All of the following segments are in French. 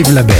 Live Label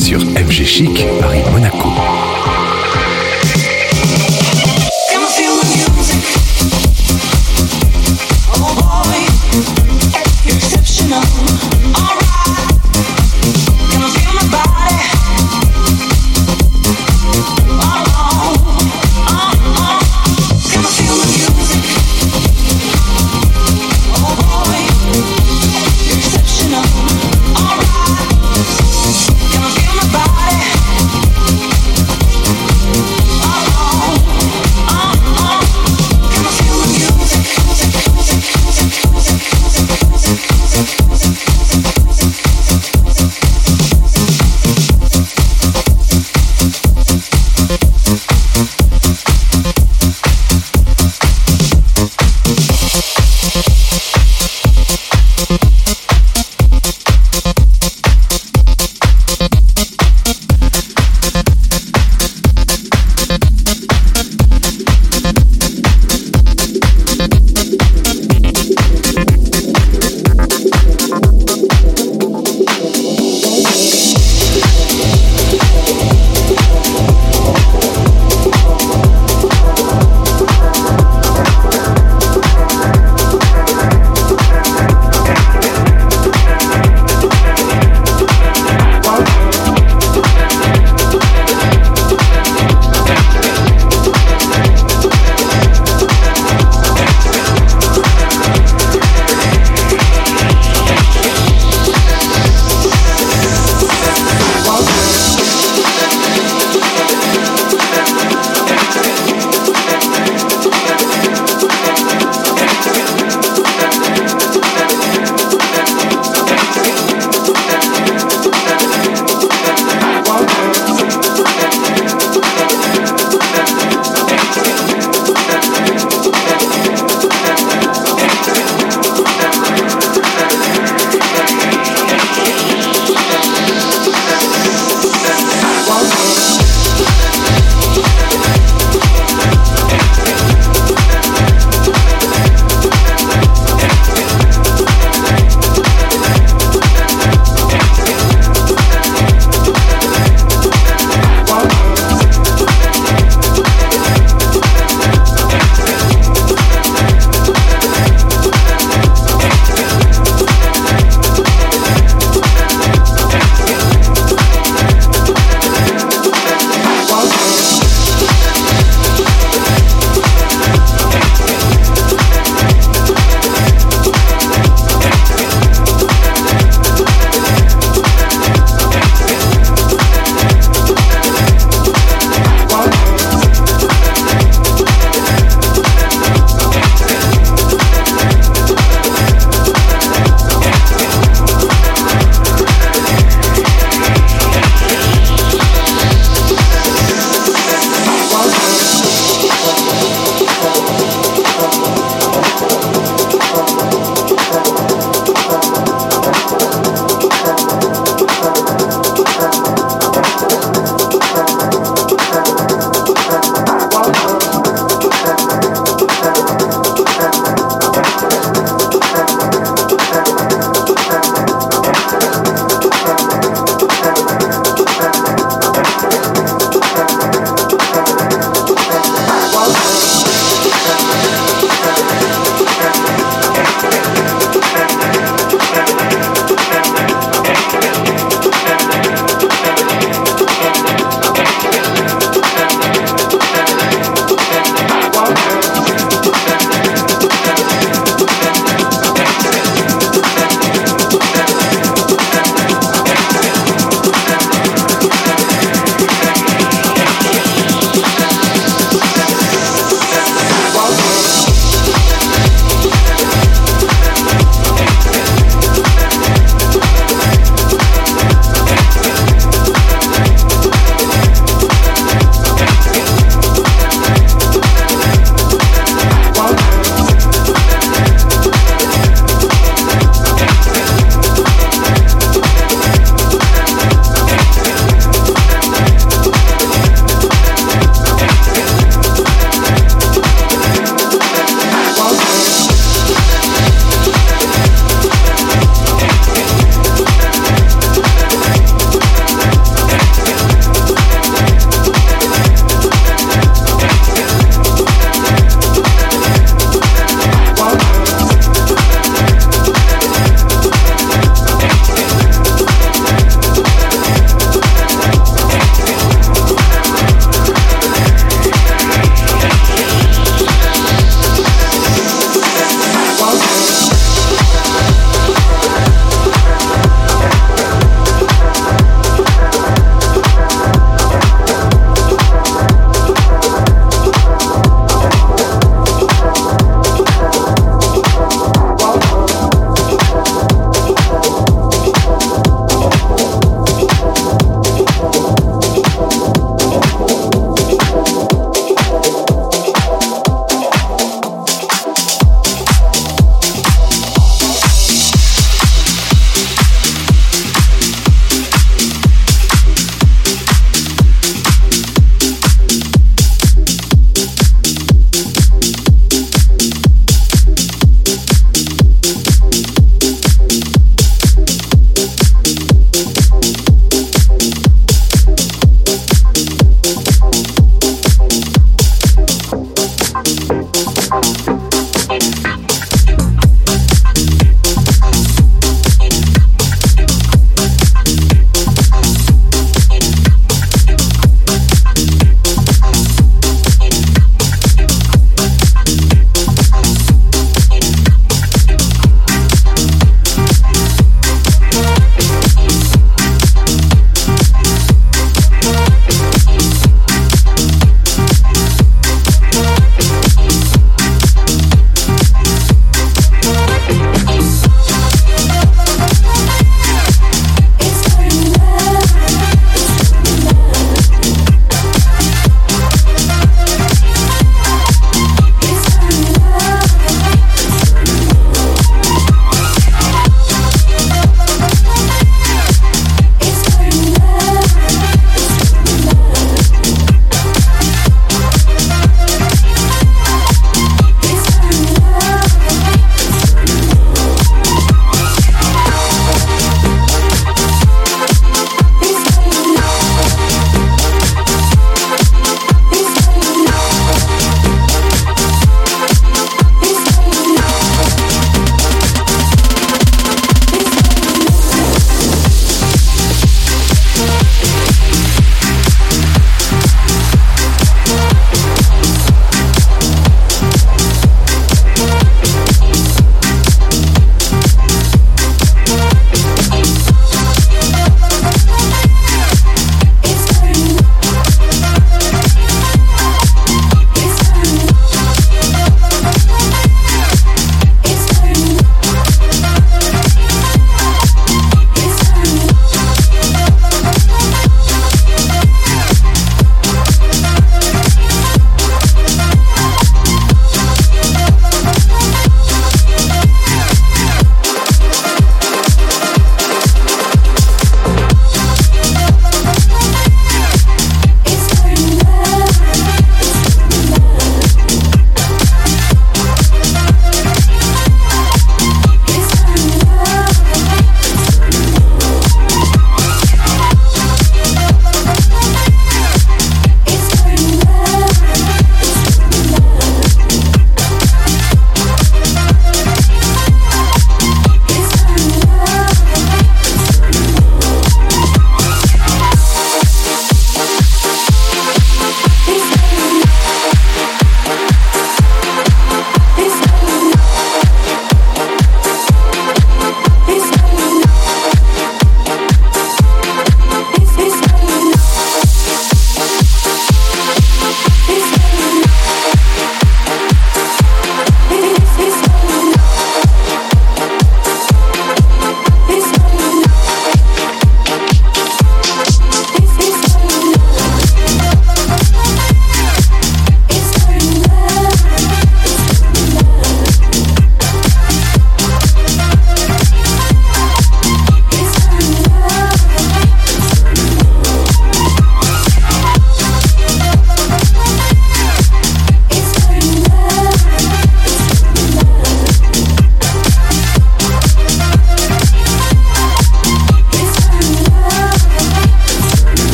Sur FG Chic, Paris-Monaco. Hoffman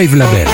invite Hive Label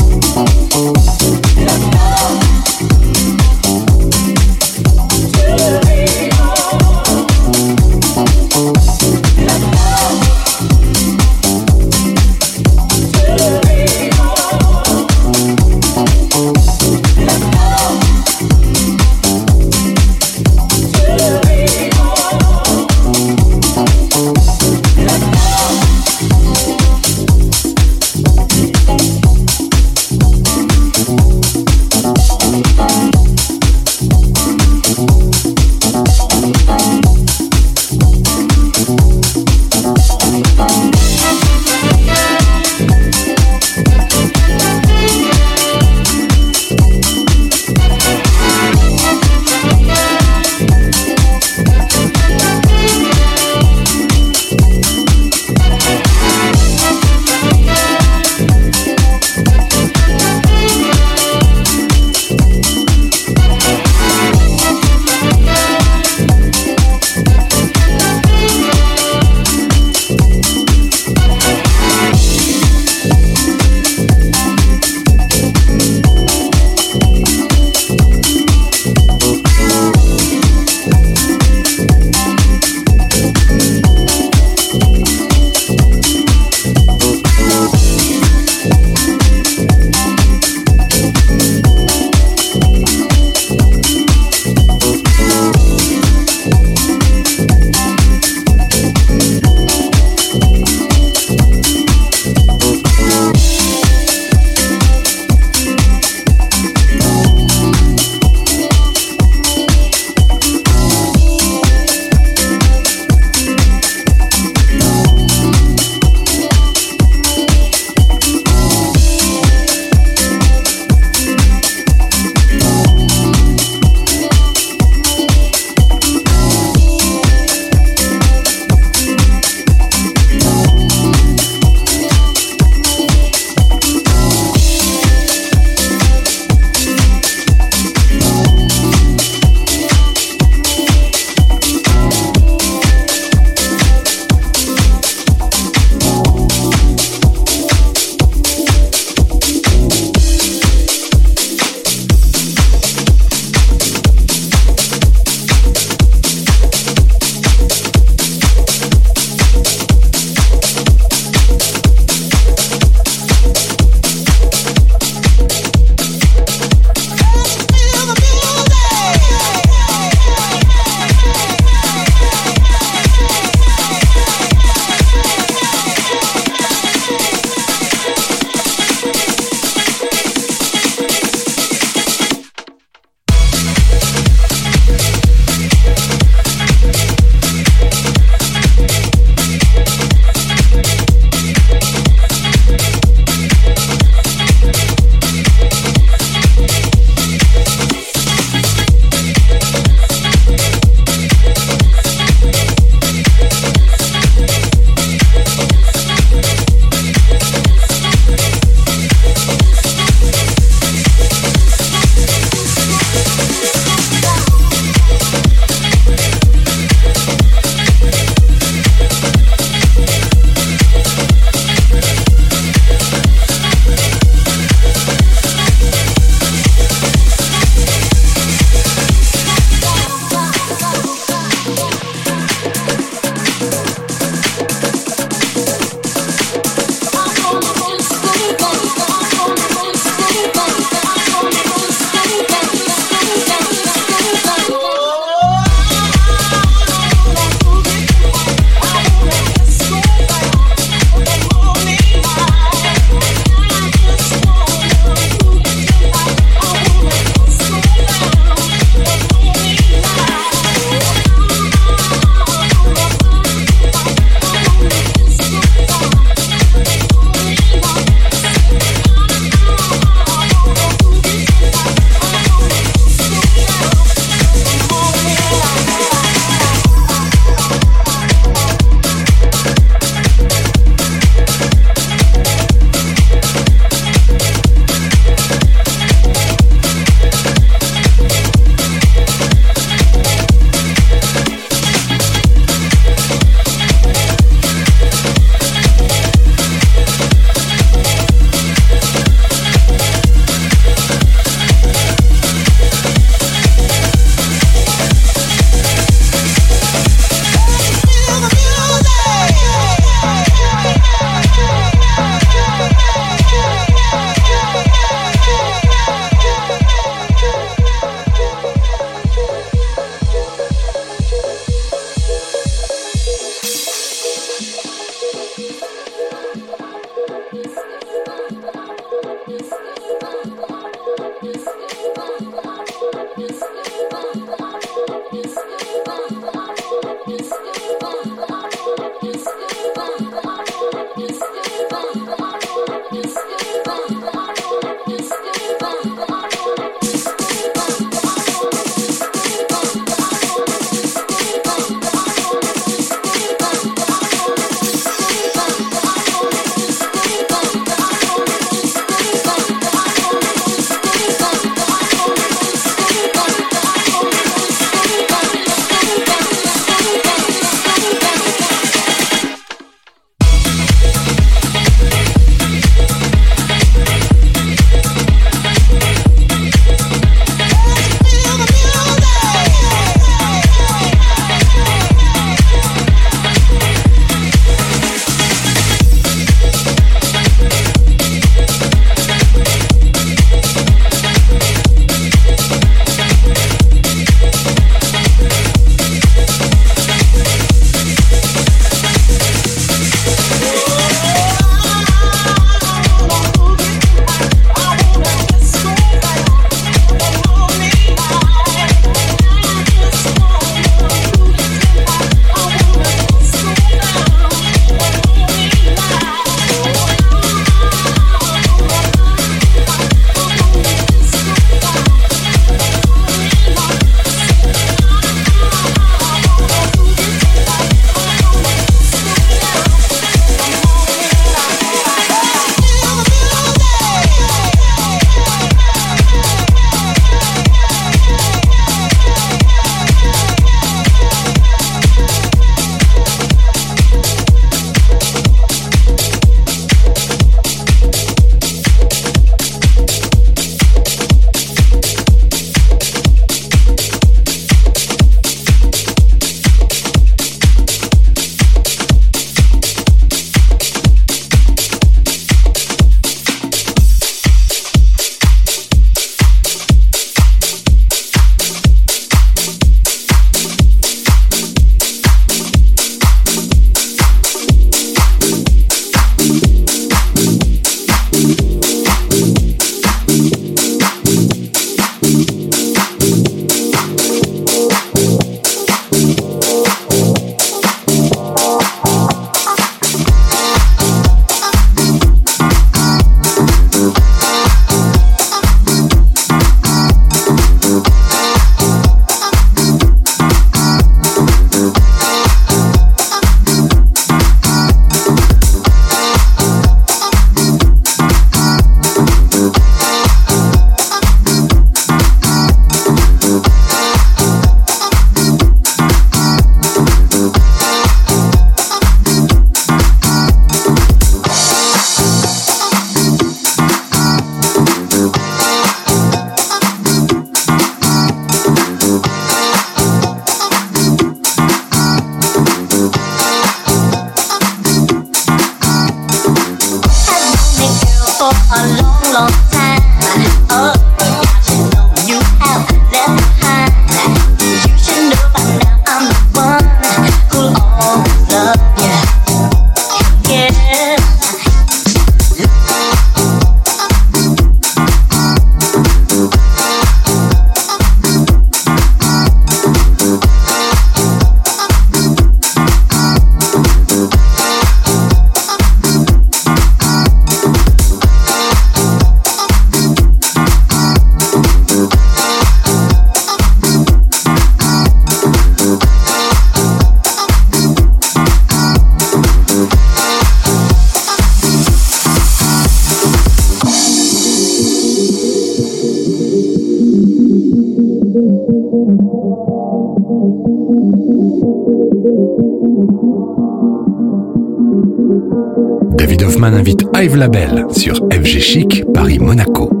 Hoffman invite Hive Label sur FG Chic Paris-Monaco.